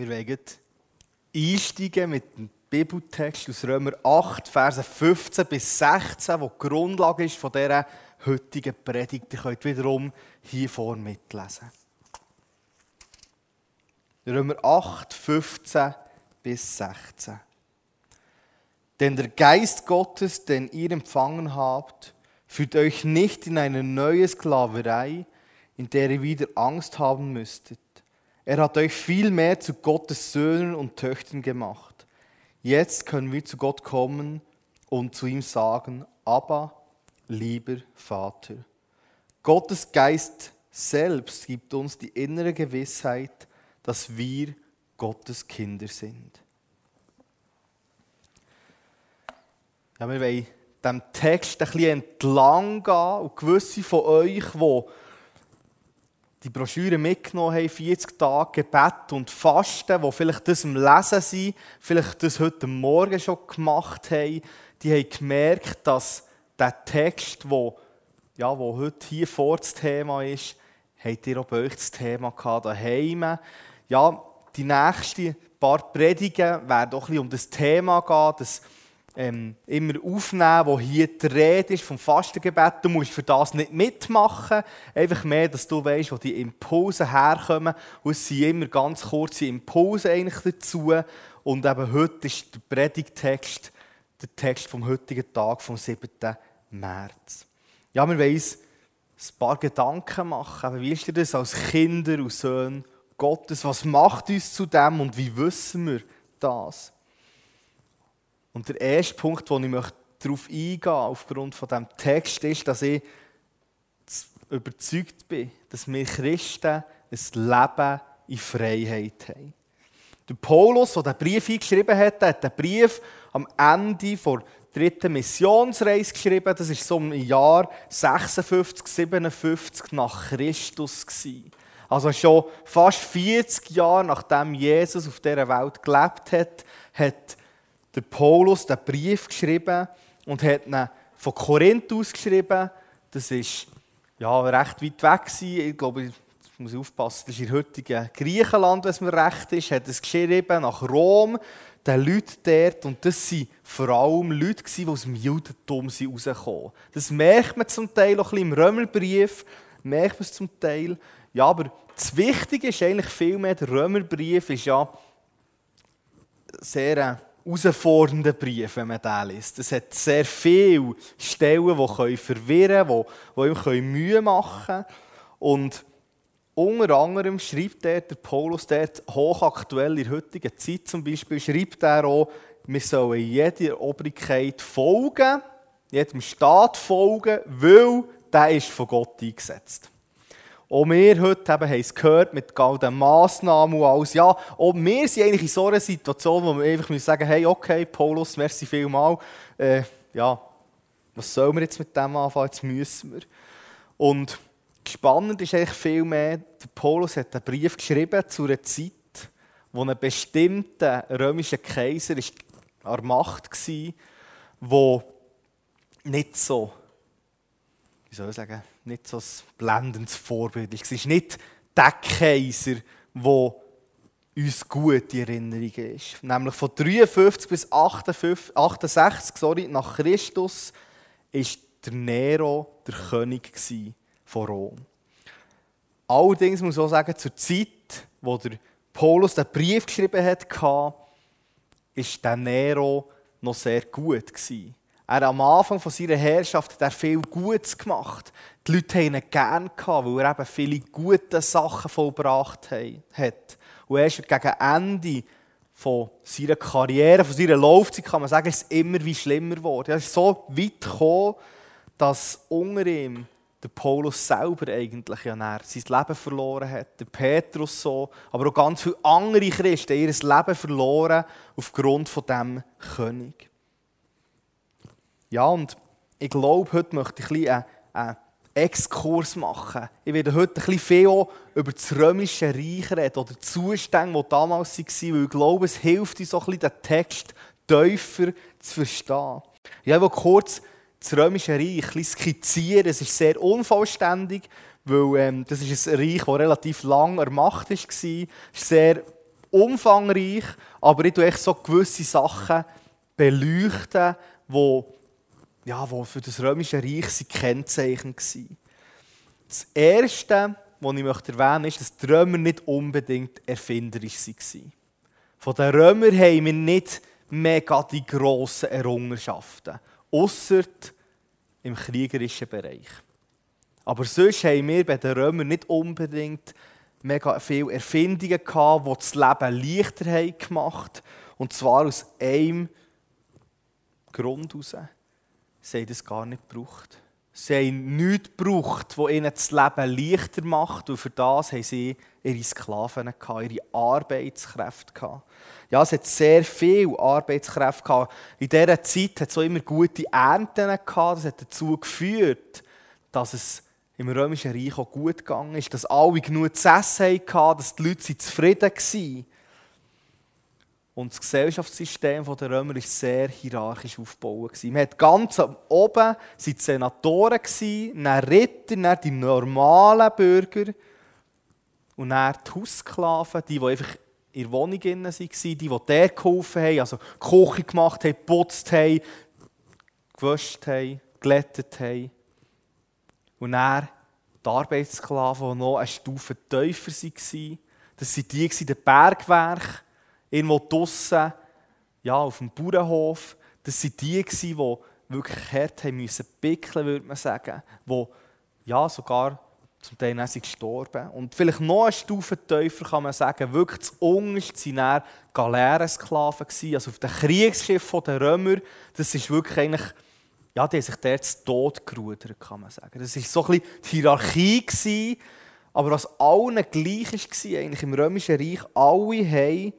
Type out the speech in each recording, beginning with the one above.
Wir wollen einsteigen mit dem Bibeltext aus Römer 8, Verse 15 bis 16, wo die Grundlage ist von dieser heutigen Predigt. Ihr könnt wiederum hier vor mitlesen. Römer 8, 15 bis 16. Denn der Geist Gottes, den ihr empfangen habt, führt euch nicht in eine neue Sklaverei, in der ihr wieder Angst haben müsstet. Er hat euch viel mehr zu Gottes Söhnen und Töchtern gemacht. Jetzt können wir zu Gott kommen und zu ihm sagen, aber lieber Vater. Gottes Geist selbst gibt uns die innere Gewissheit, dass wir Gottes Kinder sind. Ja, wir wollen dem Text ein bisschen entlang gehen und gewisse von euch, die die Broschüre mitgenommen haben, 40 Tage Gebet und Fasten, die vielleicht das im Lesen sind, vielleicht das heute Morgen schon gemacht haben, die haben gemerkt, dass der Text, der ja, wo heute hier vor das Thema ist, habt ihr auch bei euch das Thema gehabt, daheim. Ja, die nächsten paar Predigen werden auch ein bisschen um das Thema gehen, das ähm, immer aufnehmen, wo hier die Rede ist vom Fastengebet. Du musst für das nicht mitmachen, einfach mehr, dass du weißt, wo die Impulse herkommen. Und es sind immer ganz kurze Impulse eigentlich dazu. Und eben heute ist der Predigtext, der Text vom heutigen Tag, vom 7. März. Ja, wir wollen uns ein paar Gedanken machen. Wie ist dir das als Kinder und Söhne Gottes? Was macht uns zu dem und wie wissen wir das? Und der erste Punkt, wo ich darauf eingehen möchte, aufgrund von diesem Text, ist, dass ich überzeugt bin, dass wir Christen ein Leben in Freiheit haben. Der Paulus, der den Brief eingeschrieben hat, hat den Brief am Ende der dritten Missionsreise geschrieben. Das war so im Jahr 56, 57 nach Christus. Also schon fast 40 Jahre nachdem Jesus auf dieser Welt gelebt hat, hat der Paulus den Brief geschrieben und hat ihn von Korinth aus geschrieben. Das ist ja, recht weit weg. Gewesen. Ich glaube, ich muss aufpassen, das ist in heutigen Griechenland, wenn es mir recht ist. hat es geschrieben nach Rom, den Leuten dort. Und das waren vor allem Leute, die aus dem Judentum rausgekommen Das merkt man zum Teil auch ein bisschen im Römerbrief. Merkt man es zum Teil. Ja, aber das Wichtige ist eigentlich vielmehr, der Römerbrief ist ja sehr herausfordernden Brief, wenn man den liest. Es hat sehr viele Stellen, die verwirren können, die, ihm Mühe machen können. Und unter anderem schreibt er, der Paulus dort hochaktuell in der heutigen Zeit zum Beispiel, schreibt er auch, wir sollen jeder Obrigkeit folgen, jedem Staat folgen, weil der ist von Gott eingesetzt. Auch wir heute haben es gehört mit all den Massnahmen und alles. Ja, auch wir sind eigentlich in so einer Situation, wo wir einfach sagen müssen, hey, okay, Paulus, merci vielmal. Äh, ja, was sollen wir jetzt mit dem anfangen? Jetzt müssen wir. Und spannend ist eigentlich viel mehr, der Paulus hat einen Brief geschrieben zu einer Zeit, wo ein bestimmter römischer Kaiser ist an der Macht war, der nicht so, wie soll ich sagen, nicht so ein blendendes Vorbild. Es ist nicht der Kaiser, der uns gut in Erinnerung ist. Nämlich von 53 bis 58, 68 sorry, nach Christus war der Nero der König von Rom. Allerdings muss ich auch sagen, zur Zeit, wo der Paulus den Brief geschrieben hat, war der Nero noch sehr gut. Gewesen. Er am Anfang von seiner Herrschaft hat er viel Gutes gemacht. Die Leute haben ihn gerne gehabt, weil er eben viele gute Sachen vollbracht hat. Und erst gegen Ende von seiner Karriere, von seiner Laufzeit, kann man sagen, ist es immer wie schlimmer geworden. Er ist so weit gekommen, dass unter ihm der Paulus selber eigentlich ja sein Leben verloren hat. Der Petrus so, aber auch ganz viele andere Christen ihr Leben verloren aufgrund von diesem König. Ja, und ich glaube, heute möchte ich ein bisschen einen Exkurs machen. Ich werde heute ein bisschen viel über das Römische Reich reden oder die Zustände, die damals waren, weil ich glaube, es hilft uns so ein bisschen, den Text tiefer zu verstehen. Ich will kurz das Römische Reich ein skizzieren. Es ist sehr unvollständig, weil ähm, das ist ein Reich, das relativ lang an. Es war sehr umfangreich, aber ich tue echt so gewisse Sachen beleuchten, die ja, wo für das Römische Reich sie Kennzeichen waren. Das Erste, was ich möchte erwähnen möchte, ist, dass die Römer nicht unbedingt erfinderisch waren. Von den Römern haben wir nicht mega die grossen Errungenschaften, außer im kriegerischen Bereich. Aber sonst haben wir bei den Römern nicht unbedingt mega viele Erfindungen gehabt, die das Leben leichter haben gemacht Und zwar aus einem Grund heraus. Sie haben das gar nicht gebraucht. Sie haben nichts gebraucht, das ihnen das Leben leichter macht. Und für das haben sie ihre Sklaven, ihre Arbeitskräfte. Ja, es hat sehr viele Arbeitskräfte. Gehabt. In dieser Zeit hat es auch immer gute Ernten. Das hat dazu geführt, dass es im Römischen Reich auch gut gegangen ist, dass alle genug zu essen hatten, dass die Leute zufrieden waren. Und das Gesellschaftssystem der Römer war sehr hierarchisch aufgebaut. Man hat ganz oben die Senatoren, dann Ritter, dann die normalen Bürger und dann die Haussklaven, die, die einfach in der Wohnung waren, die, die dort geholfen haben, also Küche gemacht haben, geputzt haben, gewascht haben, glättet haben. Und dann die Arbeitssklaven, die noch eine Stufe tiefer waren. Das waren die, die Bergwerke, irgendwo draussen, ja, auf dem Bauernhof. Das waren die, die wirklich hart haben müssen pickeln, würde man sagen. Die ja, sogar zum Teil sind gestorben. Und vielleicht noch eine Stufe tiefer kann man sagen, wirklich das Unterste waren Galeerensklaven. Also auf dem Kriegsschiff der Römer, das ist wirklich eigentlich ja, die haben sich dort zu Tod gerudert, kann man sagen. Das war so ein bisschen die Hierarchie, gewesen, aber was allen gleich war, eigentlich im Römischen Reich, alle haben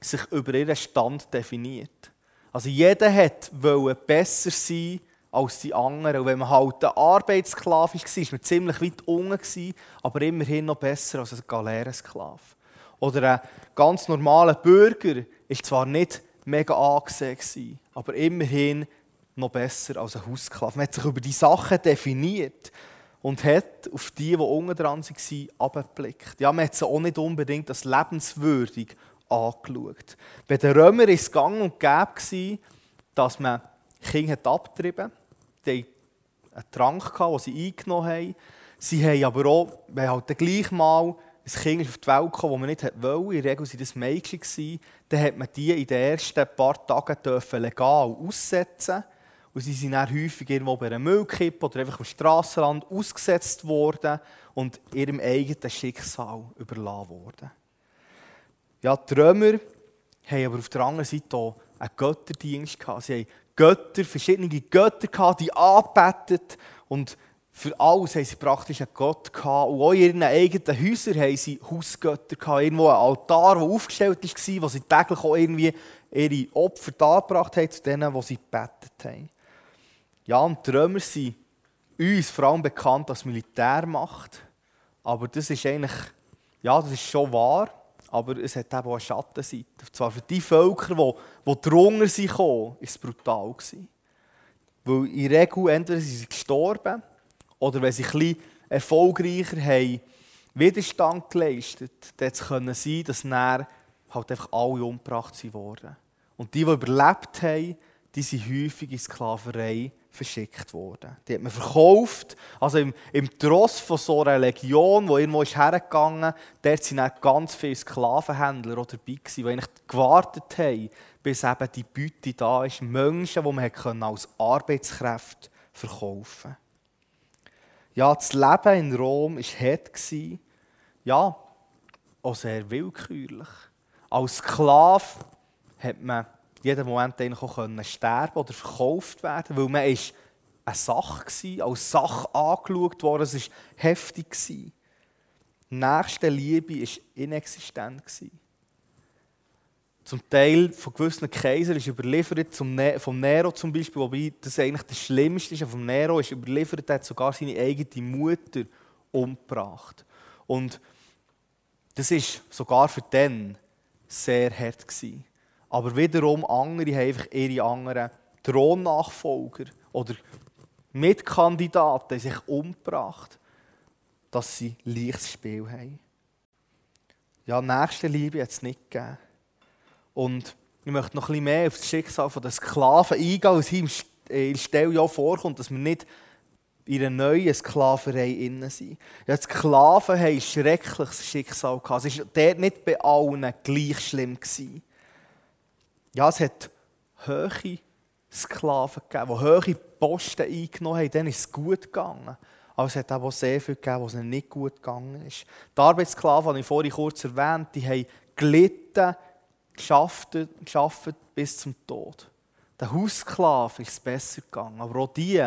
sich über ihren Stand definiert. Also jeder wollte besser sein als die anderen. Und wenn man halt ein Arbeitssklave war, war man ziemlich weit unten, aber immerhin noch besser als ein Galeerensklave. Oder ein ganz normaler Bürger war zwar nicht mega angesehen, aber immerhin noch besser als ein Haussklave. Man hat sich über die Sachen definiert und hat auf die, die unten dran waren, abgeblickt. Ja, man hat sie auch nicht unbedingt als lebenswürdig angeschaut. Bei den Römern war es gang und gäbe, dass man Kinder abgetrieben hat. Die hatten einen Trank, den sie eingenommen haben. Sie haben aber auch, wenn halt gleich mal ein Kind auf die Welt kam, das man nicht wollte, in der Regel waren das Mädchen, dann hat man die in den ersten paar Tagen legal aussetzen und sie sind dann häufig irgendwo bei einer Müllkippe oder einfach am Strassenrand ausgesetzt worden und ihrem eigenen Schicksal überlassen worden. Ja, die Römer haben aber auf der anderen Seite auch einen Götterdienst gehabt. Sie haben Götter, verschiedene Götter gehabt, die angebetet und für alles haben sie praktisch einen Gott gehabt. Und auch in ihren eigenen Häusern haben sie Hausgötter gehabt. Irgendwo ein Altar, der aufgestellt war, wo sie täglich auch irgendwie ihre Opfer dargebracht haben zu denen, die sie gebetet haben. Ja, und die Römer sind uns vor allem bekannt als Militärmacht. Aber das ist eigentlich, ja, das ist schon wahr, aber es hat eben auch eine Schattenseite. Und zwar für die Völker, die, die drunter sind, war es brutal. Weil in der Regel entweder sind sie gestorben oder wenn sie ein bisschen erfolgreicher haben Widerstand geleistet, dann es sein, dass dann halt einfach alle umgebracht wurden. Und die, die überlebt haben, die sind häufig in Sklaverei verschickt worden. Die hat man verkauft. Also im, im Tross von so einer Legion, die irgendwo ist hergegangen dort waren ganz viele Sklavenhändler dabei, die eigentlich gewartet haben, bis eben die Beute da ist. Menschen, die man als Arbeitskräfte verkaufen konnte. Ja, das Leben in Rom war hart. Ja, auch sehr willkürlich. Als Sklave hat man jeden Moment eigentlich auch sterben oder verkauft werden weil man ist eine Sache war, als Sache angeschaut worden, es war heftig. Die nächste Liebe war inexistent. Zum Teil von gewissen Kaisern ist überliefert, vom Nero zum Beispiel, wobei das eigentlich das Schlimmste ist, vom Nero ist überliefert, er hat sogar seine eigene Mutter umgebracht. Und das ist sogar für den sehr hart gewesen. Aber wiederum andere haben einfach ihre anderen Thronnachfolger oder Mitkandidaten sich umgebracht, dass sie leichtes Spiel haben. ja, nächste Liebe hat es nicht gegeben. Und ich möchte noch bisschen mehr auf das Schicksal der Sklaven eingehen, was hier in der Stelle ja vorkommt, dass wir nicht in einer neuen Sklaverei innen sind. Ja, die Sklaven haben ein schreckliches Schicksal gehabt. Es war dort nicht bei allen gleich schlimm. Gewesen. Ja, es hat hohe Sklaven gegeben, die hohe Posten eingenommen haben. Denen ist es gut gegangen. Aber es hat auch sehr viel gegeben, was ihnen nicht gut gegangen ist. Die Arbeitssklaven, die ich vorhin kurz erwähnt die haben gelitten, geschafft, geschafft bis zum Tod. Der Haussklaven ist es besser gegangen. Aber auch die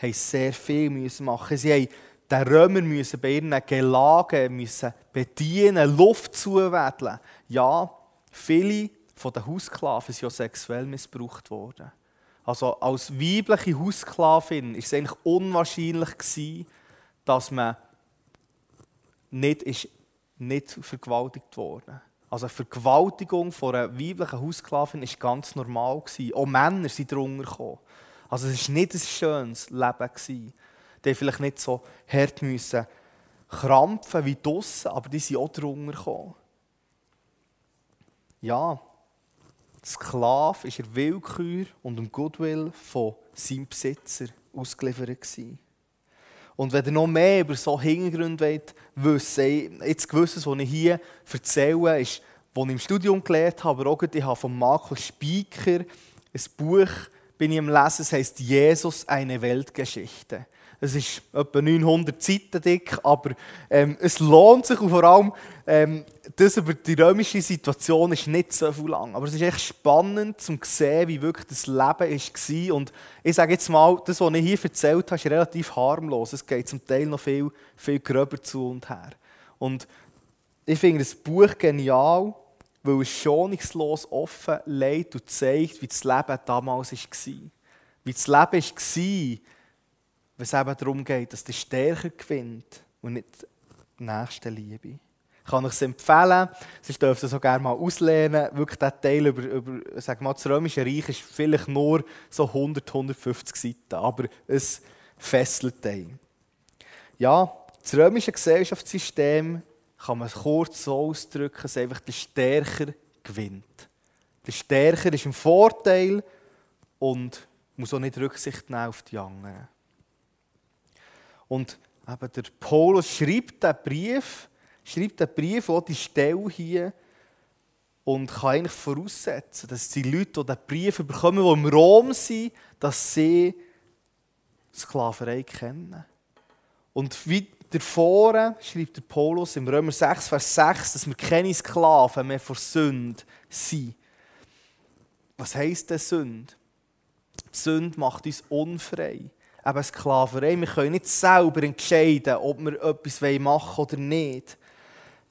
mussten sehr viel machen. Sie mussten den Römer müssen bei ihren Gelagen müssen bedienen, Luft zuwedeln. Ja, viele von den Haussklaven ja sexuell missbraucht worden. Also als weibliche Haussklavin war es eigentlich unwahrscheinlich, gewesen, dass man nicht, ist, nicht vergewaltigt wurde. Also eine Vergewaltigung von einer weiblichen Haussklavin war ganz normal. Gewesen. Auch Männer sind drunter gekommen. Also es war nicht ein schönes Leben. Gewesen. Die vielleicht nicht so hart müssen krampfen wie draussen, aber die sind auch drunter gekommen. Ja, Sklave war er Willkür und dem Goodwill von seinem Besitzer ausgeliefert. Gewesen. Und wenn ihr noch mehr über so Hintergründe wissen wollt, jetzt gewisses, was ich hier erzähle, ist, was ich im Studium gelernt habe, aber auch ich habe von Markus Spieker ein Buch bin ich am Lesen, es heißt Jesus, eine Weltgeschichte. Es ist etwa 900 Seiten dick, aber ähm, es lohnt sich und vor allem ähm, das über die römische Situation ist nicht so viel lang. Aber es ist echt spannend zu sehen, wie wirklich das Leben war. Und ich sage jetzt mal, das, was ich hier erzählt habe, ist relativ harmlos. Es geht zum Teil noch viel, viel gröber zu und her. Und ich finde das Buch genial, weil es schonungslos offen legt und zeigt, wie das Leben damals war. Wie das Leben war, wenn es eben darum geht, dass der Stärker gewinnt und nicht die nächste Liebe. Ich kann euch es empfehlen, sonst dürft ihr so gerne mal auslehnen. Wirklich der Teil über, über sag mal, das Römische Reich ist vielleicht nur so 100, 150 Seiten, aber es fesselt einen. Ja, das römische Gesellschaftssystem kann man kurz so ausdrücken, dass einfach der Stärker gewinnt. Der Stärker ist im Vorteil und muss auch nicht Rücksicht nehmen auf die anderen. Und eben der Paulus schreibt den Brief, schreibt den Brief, auch die Stelle hier, und kann eigentlich voraussetzen, dass die Leute, die diesen Brief bekommen, die im Rom sind, dass sie Sklaverei kennen. Und wie davor schreibt der Paulus im Römer 6, Vers 6, dass wir keine Sklaven mehr vor Sünde sind. Was heisst denn Sünde? Die Sünde macht uns unfrei eben Sklaverei. Wir können nicht selber entscheiden, ob wir etwas machen wollen oder nicht.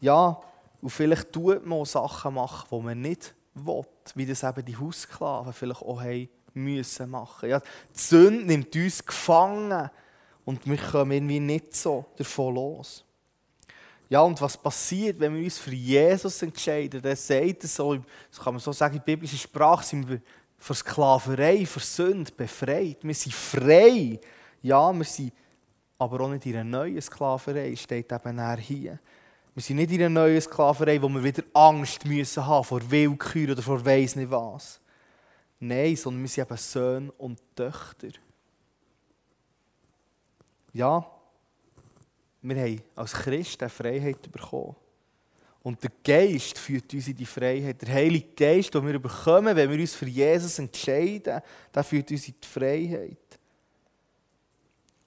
Ja, und vielleicht tut man auch Sachen machen, die man nicht will, wie das eben die Haussklaven vielleicht auch haben müssen machen. Ja, die Sünde nimmt uns gefangen und wir kommen irgendwie nicht so davon los. Ja, und was passiert, wenn wir uns für Jesus entscheiden? Der sagt es so, das kann man so sagen, in biblischer Sprache sind wir von Sklaverei, von Sünde befreit. Wir sind frei. Ja, wir sind aber auch nicht in einer neuen Sklaverei, steht eben hier. Wir sind nicht in einer neuen Sklaverei, wo wir wieder Angst müssen haben vor Willkür oder vor weiss nicht was. Nein, sondern wir sind eben Söhne und Töchter. Ja, wir haben als Christen Freiheit bekommen. Und der Geist führt uns in die Freiheit. Der Heilige Geist, den wir bekommen, wenn wir uns für Jesus entscheiden, der führt uns in die Freiheit.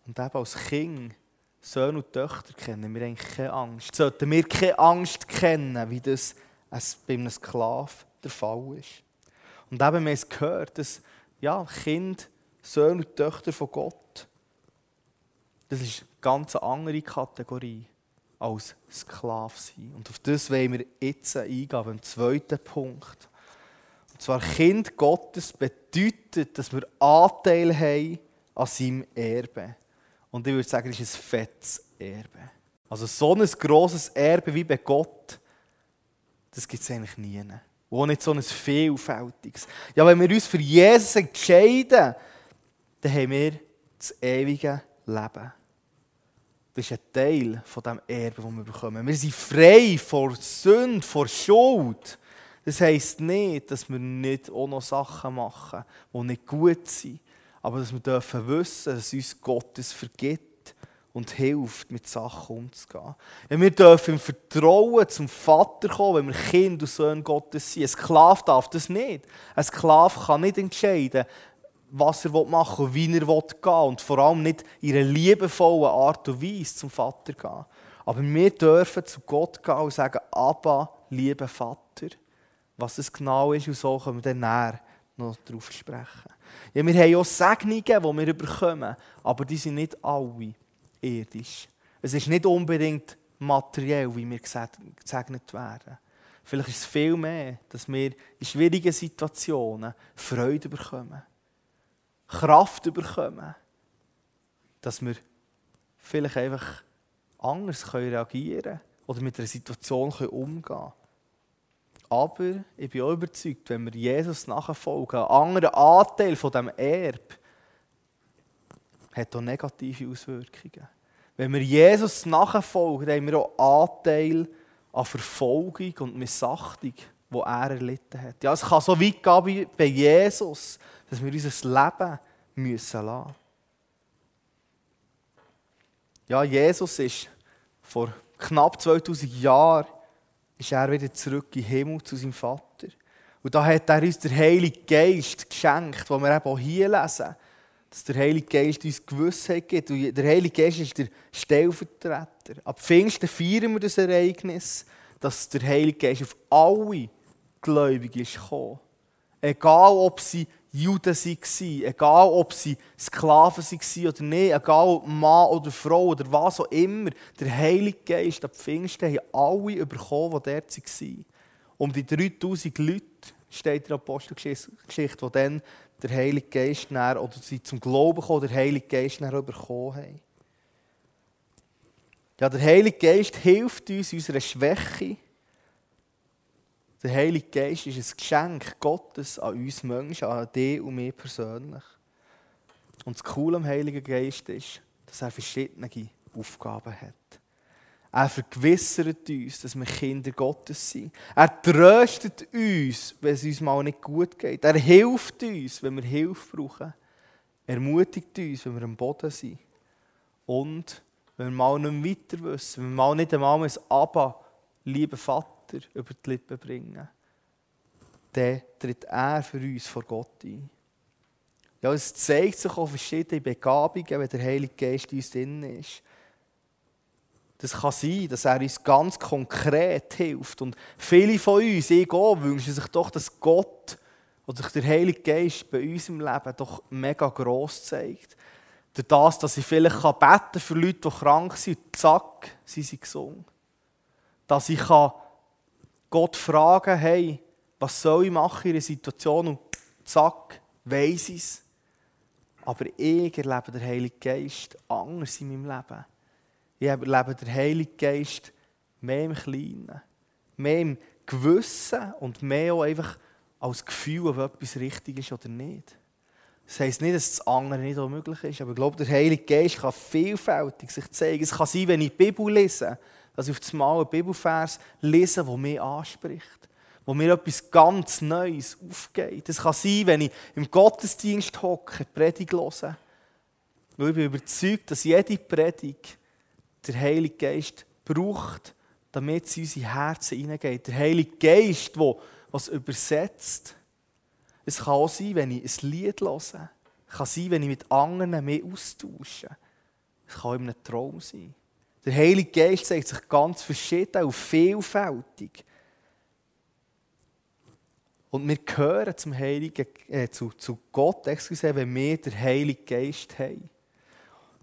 Und eben als Kind, Söhne und Töchter kennen wir eigentlich keine Angst. Sollten wir keine Angst kennen, wie das bei einem Sklaven der Fall ist. Und eben, wir haben gehört, dass ja, Kind, Söhne und Töchter von Gott, das ist eine ganz andere Kategorie als Sklave sein. Und auf das wollen wir jetzt eingehen, beim zweiten Punkt. Und zwar, Kind Gottes bedeutet, dass wir Anteil haben an seinem Erbe. Und ich würde sagen, das ist ein fettes Erbe. Also so ein grosses Erbe wie bei Gott, das gibt es eigentlich nie. Und auch nicht so ein vielfältiges. Ja, wenn wir uns für Jesus entscheiden, dann haben wir das ewige Leben. Das ist ein Teil von dem Erbe, das wir bekommen. Wir sind frei vor Sünde, vor Schuld. Das heisst nicht, dass wir nicht auch noch Sachen machen, die nicht gut sind. Aber dass wir dürfen wissen, dass uns Gottes vergibt und hilft, mit Sachen umzugehen. Ja, wir dürfen im Vertrauen zum Vater kommen, wenn wir Kind und Sohn Gottes sind. Ein Sklave darf das nicht. Ein Sklave kann nicht entscheiden, was er machen will und wie er gehen will. Und vor allem nicht in einer liebevollen Art und Weise zum Vater gehen. Aber wir dürfen zu Gott gehen und sagen, Abba, lieber Vater. Was es genau ist und so können wir dann näher noch darauf sprechen. Ja, wir haben auch Segnungen, die wir bekommen, aber die sind nicht alle irdisch. Es ist nicht unbedingt materiell, wie wir gesegnet werden. Vielleicht ist es viel mehr, dass wir in schwierigen Situationen Freude bekommen, Kraft bekommen, dass wir vielleicht einfach anders reagieren können oder mit einer Situation umgehen können. Aber ich bin auch überzeugt, wenn wir Jesus nachfolgen, ein anderer Anteil von diesem Erbe hat auch negative Auswirkungen. Wenn wir Jesus nachfolgen, haben wir auch Anteil an Verfolgung und Missachtung, die er erlitten hat. Ja, es kann so weit gehen bei Jesus, dass wir unser Leben müssen lassen. Ja, Jesus ist vor knapp 2000 Jahren ist er wieder zurück in den Himmel zu seinem Vater. Und da hat er uns den Heiligen Geist geschenkt, den wir eben auch hier lesen. Dass der Heilige Geist uns Gewissheit gibt. Und der Heilige Geist ist der Stellvertreter. Ab Pfingsten feiern wir das Ereignis, dass der Heilige Geist auf alle Gläubigen ist gekommen. Egal, ob sie Juden waren, egal ob sie Sklaven waren oder nicht, egal ob Mann oder Frau oder was auch immer, der Heilige Geist ab Pfingsten haben alle bekommen, die dort waren. Um die 3000 Leute steht in der Apostelgeschichte, die dann der Heilige Geist näher, oder sie zum Glauben kommen, der Heilige Geist näher bekommen haben. Ja, der Heilige Geist hilft uns in unserer Schwäche, der Heilige Geist ist ein Geschenk Gottes an uns Menschen, an dich und mir persönlich. Und das Coole am Heiligen Geist ist, dass er verschiedene Aufgaben hat. Er vergewissert uns, dass wir Kinder Gottes sind. Er tröstet uns, wenn es uns mal nicht gut geht. Er hilft uns, wenn wir Hilfe brauchen. Er ermutigt uns, wenn wir am Boden sind. Und wenn wir mal nicht weiter wissen, wenn wir mal nicht einmal ein Abba, lieber Vater, Vater über die Lippen bringen, dann tritt er für uns vor Gott ein. Ja, es zeigt sich auch verschiedene Begabungen, wenn der Heilige Geist in uns drin ist. Das kann sein, dass er uns ganz konkret hilft. Und viele von uns, ich auch, wünschen sich doch, dass Gott oder sich der Heilige Geist bei uns im Leben doch mega gross zeigt. Durch das, dass ich vielleicht beten für Leute, die krank sind, zack, sind sie gesund. Dass ich kann Gott fragen, hey, was soll ich machen in einer Situation und zack, weiss ich es. Aber ich erlebe den Heiligen Geist anders in meinem Leben. Ich erlebe den Heiligen Geist mehr im Kleinen, mehr im Gewissen und mehr auch einfach als Gefühl, ob etwas richtig ist oder nicht. Das heisst nicht, dass das andere nicht auch möglich ist, aber ich glaube, der Heilige Geist kann vielfältig sich zeigen. Es kann sein, wenn ich die Bibel lese, dass ich auf das Mal einen Bibelvers lese, der mich anspricht. Wo mir etwas ganz Neues aufgeht. Es kann sein, wenn ich im Gottesdienst hocke, Predigt höre. Weil ich bin überzeugt, dass jede Predigt der Heilige Geist braucht, damit sie in unsere Herzen hineingeht. Der Heilige Geist, der was übersetzt. Es kann auch sein, wenn ich ein Lied höre. Es kann sein, wenn ich mit anderen mehr austausche. Es kann auch in einem Traum sein. Der Heilige Geist zeigt sich ganz verschieden und vielfältig. Und wir gehören zum Heiligen, äh, zu, zu Gott, excuse, wenn wir den Heiligen Geist haben.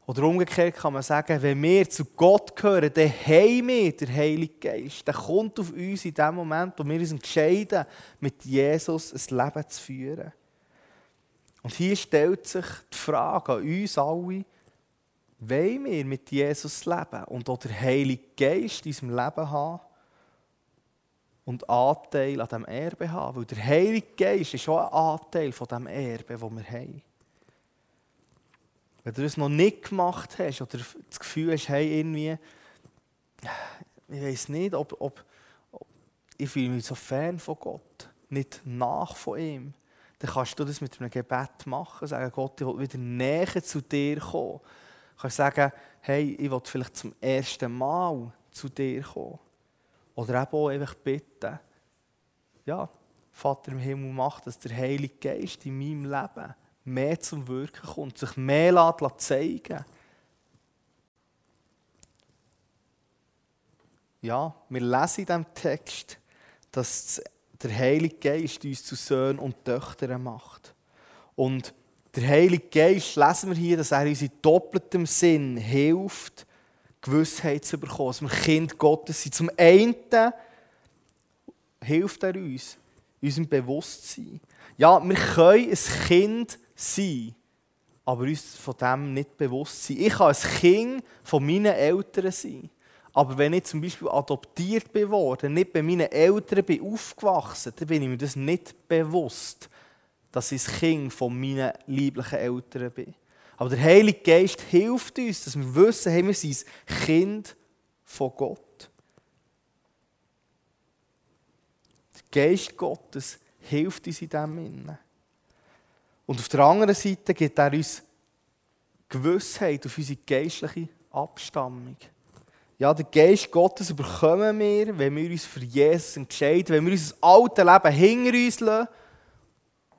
Oder umgekehrt kann man sagen, wenn wir zu Gott gehören, dann haben wir den Heiligen Geist. Der kommt auf uns in dem Moment, wo wir uns entscheiden, mit Jesus ein Leben zu führen. Und hier stellt sich die Frage an uns alle, wollen wir mit Jesus leben und auch den Heiligen Geist in unserem Leben haben und Anteil an diesem Erbe haben? Weil der Heilige Geist ist auch ein Anteil von diesem Erbe, das wir haben. Wenn du das noch nicht gemacht hast oder das Gefühl hast, hey, irgendwie, ich weiß nicht, ob, ob, ob ich fühle mich so fern von Gott, nicht nach von ihm, dann kannst du das mit einem Gebet machen, sagen, Gott, ich will wieder näher zu dir kommen. Kannst sagen, hey, ich will vielleicht zum ersten Mal zu dir kommen. Oder eben auch einfach bitten, ja, Vater im Himmel, mach, dass der Heilige Geist in meinem Leben mehr zum Wirken kommt, sich mehr zeigen Ja, wir lesen in diesem Text, dass der Heilige Geist uns zu Söhnen und Töchtern macht. Und der Heilige Geist, lesen wir hier, dass er uns in doppeltem Sinn hilft, Gewissheit zu bekommen, dass wir Kind Gottes sind. Zum einen hilft er uns, unserem Bewusstsein. Ja, wir können ein Kind sein, aber uns von dem nicht bewusst sein. Ich kann ein Kind von meinen Eltern sein. Aber wenn ich zum Beispiel adoptiert bin worden, nicht bei meinen Eltern bin aufgewachsen, dann bin ich mir das nicht bewusst, dass ich das Kind von meinen lieblichen Eltern bin. Aber der Heilige Geist hilft uns, dass wir wissen, hey, wir sind ein Kind von Gott. Der Geist Gottes hilft uns in dem Innen. Und auf der anderen Seite gibt er uns Gewissheit auf unsere geistliche Abstammung. Ja, den Geist Gottes bekommen wir, wenn wir uns für Jesus entscheiden, wenn wir unser altes Leben hinter uns lassen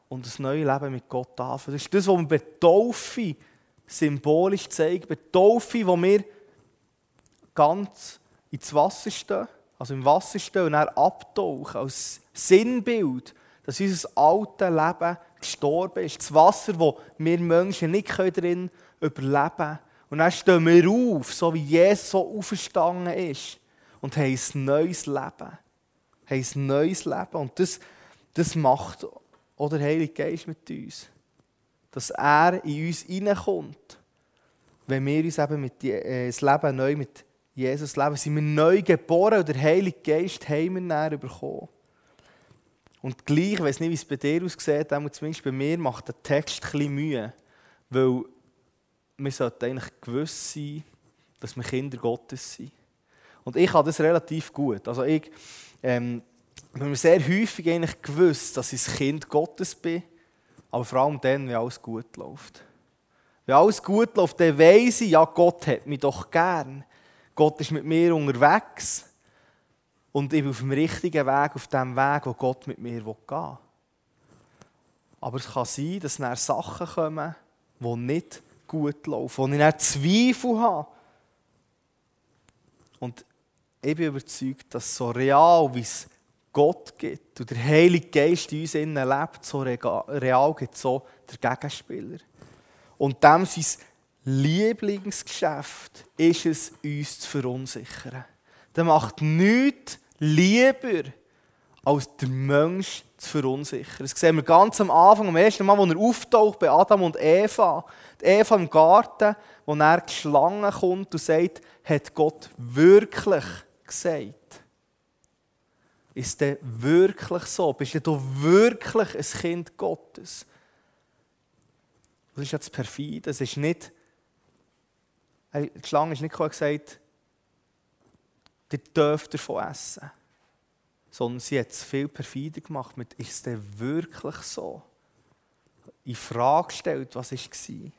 und ein neues Leben mit Gott anfangen. Das ist das, was wir bei Taufe symbolisch zeigen. Bei Taufe, wo wir ganz ins Wasser stehen, also im Wasser stehen und dann abtauchen, als Sinnbild, dass unser altes Leben gestorben ist. Das Wasser, wo wir Menschen nicht drin überleben können. Und dann stehen wir auf, so wie Jesus so auferstanden ist. Und haben ein neues Leben. Haben ein neues Leben. Und das, das macht auch der Heilige Geist mit uns. Dass er in uns hineinkommt. Wenn wir uns eben mit, äh, das Leben neu mit Jesus leben, sind wir neu geboren und der Heilige Geist haben wir näher bekommen. Und gleich, ich weiß nicht, wie es bei dir aussieht, aber zumindest bei mir macht der Text bisschen Mühe. Weil wir sollten eigentlich gewiss sein, dass wir Kinder Gottes sind. Und ich habe das relativ gut. Also ich ähm, bin mir sehr häufig eigentlich gewusst, dass ich ein Kind Gottes bin, aber vor allem dann, wenn alles gut läuft. Wenn alles gut läuft, dann weiss ich, ja, Gott hat mich doch gern. Gott ist mit mir unterwegs und ich bin auf dem richtigen Weg, auf dem Weg, wo Gott mit mir gehen will. Aber es kann sein, dass dann Sachen kommen, die nicht gut laufen, wo ich dann Zweifel habe. Und ich bin überzeugt, dass so real, wie es Gott gibt und der Heilige Geist in uns innen lebt, so real gibt so der Gegenspieler. Und dem sein Lieblingsgeschäft ist es, uns zu verunsichern. Der macht nichts lieber, als der Mensch zu verunsichern. Das sehen wir ganz am Anfang, am ersten Mal, als er auftaucht bei Adam und Eva. Die Eva im Garten, wo er die Schlange kommt und sagt, hat Gott wirklich gesagt? Ist der wirklich so? Bist du wirklich ein Kind Gottes? Das ist jetzt perfid. Es ist nicht, die Schlange ist nicht gesagt, ihr dürft davon essen. Sondern sie hat es viel perfider gemacht mit, ist es wirklich so? In Frage gestellt, was war.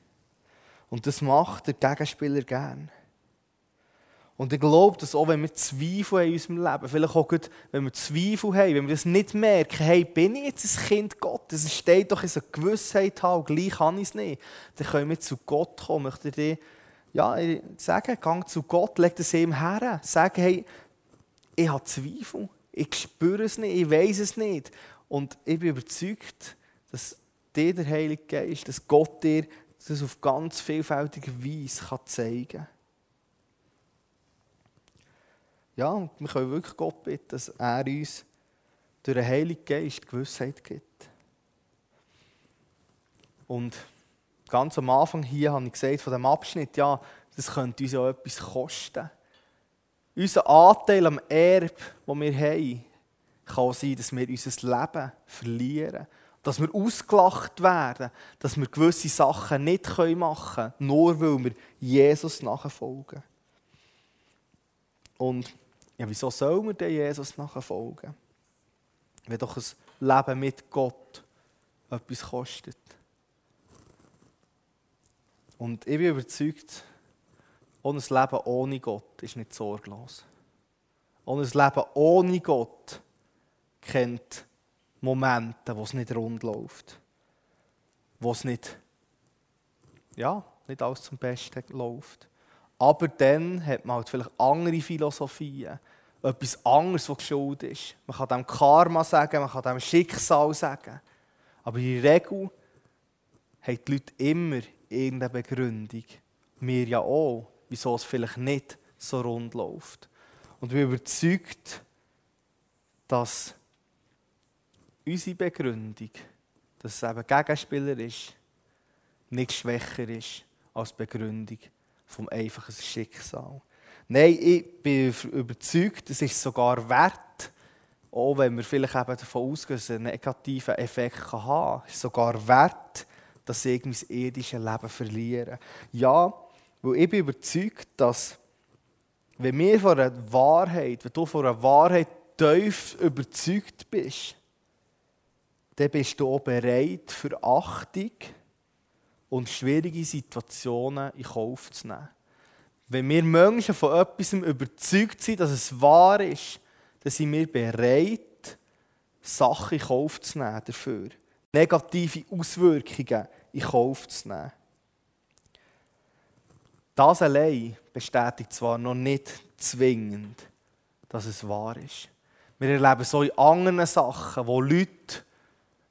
Und das macht der Gegenspieler gern. Und ich glaube, dass auch wenn wir Zweifel haben in unserem Leben, vielleicht auch gut, wenn wir Zweifel haben, wenn wir das nicht merken, hey, bin ich jetzt ein Kind Gottes? Es steht doch in so Gewissheit haben, gleich kann ich es nicht. Dann können wir zu Gott kommen. Ich möchte dir ja, sagen, gang zu Gott, leg das ihm her. Sag, hey, ich habe Zweifel. Ich spüre es nicht, ich weiß es nicht. Und ich bin überzeugt, dass dir der Heilige Geist, dass Gott dir das auf ganz vielfältige Weise kann zeigen kann. Ja, und wir können wirklich Gott bitten, dass er uns durch den Heiligen Geist Gewissheit gibt. Und ganz am Anfang hier habe ich gesagt, von dem Abschnitt, ja, das könnte uns ja etwas kosten. Unser Anteil am Erb, das wir haben, kann sein, dass wir unser Leben verlieren. dass wir ausgelacht werden, dass wir gewisse Sachen nicht machen können, nur weil wir Jesus nachfolgen. Und ja, wieso soll man denn Jesus nachfolgen? Wenn doch ein Leben mit Gott etwas kostet. Und ich bin überzeugt, auch ein Leben ohne Gott ist nicht sorglos. Auch ein Leben ohne Gott kennt Momente, wo es nicht rund läuft. Wo es nicht, ja, nicht alles zum Besten läuft. Aber dann hat man halt vielleicht andere Philosophien. Etwas anderes, was geschuld ist. Man kann dem Karma sagen, man kann dem Schicksal sagen. Aber in der Regel haben die Leute immer irgendeine Begründung. Wir ja auch, wieso es vielleicht nicht so rund läuft. Und wir überzeugt, dass unsere Begründung, dass es eben Gegenspieler ist, nicht schwächer ist als Begründung vom einfachen Schicksal. Nein, ich bin überzeugt, es ist sogar wert, auch wenn wir vielleicht eben davon ausgehen, dass es einen negativen Effekt haben kann, ist sogar wert, dass ich mein irdisches Leben verliere. Ja, weil ich bin überzeugt, dass wenn wir von einer Wahrheit, wenn du von einer Wahrheit tief überzeugt bist, dann bist du auch bereit, für Achtung und schwierige Situationen in Kauf zu nehmen. Wenn wir Menschen von etwas überzeugt sind, dass es wahr ist, dann sind wir bereit, Sachen in Kauf zu nehmen dafür. Negative Auswirkungen in Kauf zu nehmen. Das allein bestätigt zwar noch nicht zwingend, dass es wahr ist. Wir erleben so in anderen Sachen, wo Leute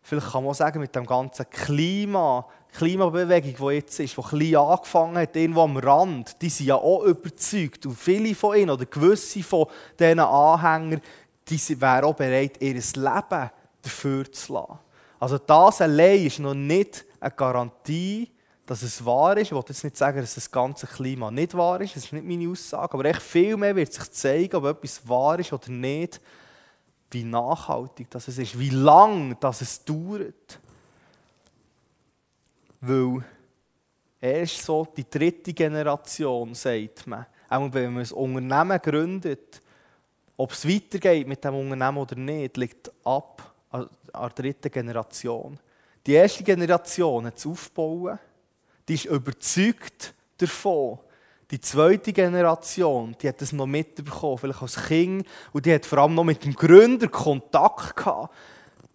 vielleicht kann man sagen, mit dem ganzen Klima, Klimabewegung, die jetzt ist, die klein angefangen hat, irgendwo am Rand, die sind ja auch überzeugt. Und viele von ihnen oder gewisse von diesen Anhängern, die wären auch bereit, ihr Leben dafür zu lassen. Also das allein ist noch nicht eine Garantie, dass es wahr ist. Ich will jetzt nicht sagen, dass das ganze Klima nicht wahr ist. Das ist nicht meine Aussage. Aber echt viel mehr wird sich zeigen, ob etwas wahr ist oder nicht wie nachhaltig das ist, wie lang das es dauert. Weil erst so die dritte Generation, sagt man, auch wenn man ein Unternehmen gründet, ob es weitergeht mit dem Unternehmen oder nicht, liegt ab an der dritten Generation. Die erste Generation hat es aufgebaut, die ist überzeugt davon, die zweite Generation, die hat das noch mitbekommen, vielleicht als Kind, und die hat vor allem noch mit dem Gründer Kontakt gehabt,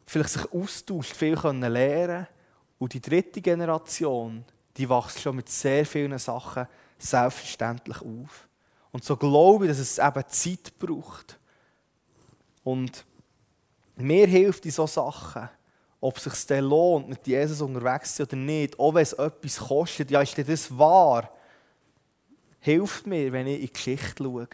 vielleicht sich austauscht, viel können lernen. Und die dritte Generation, die wächst schon mit sehr vielen Sachen selbstverständlich auf. Und so glaube ich, dass es eben Zeit braucht. Und mir hilft in solchen Sachen, ob es sich dann lohnt, mit Jesus unterwegs zu sein oder nicht, auch wenn es etwas kostet, ja, ist das wahr? hilft mir, wenn ich in die Geschichte schaue.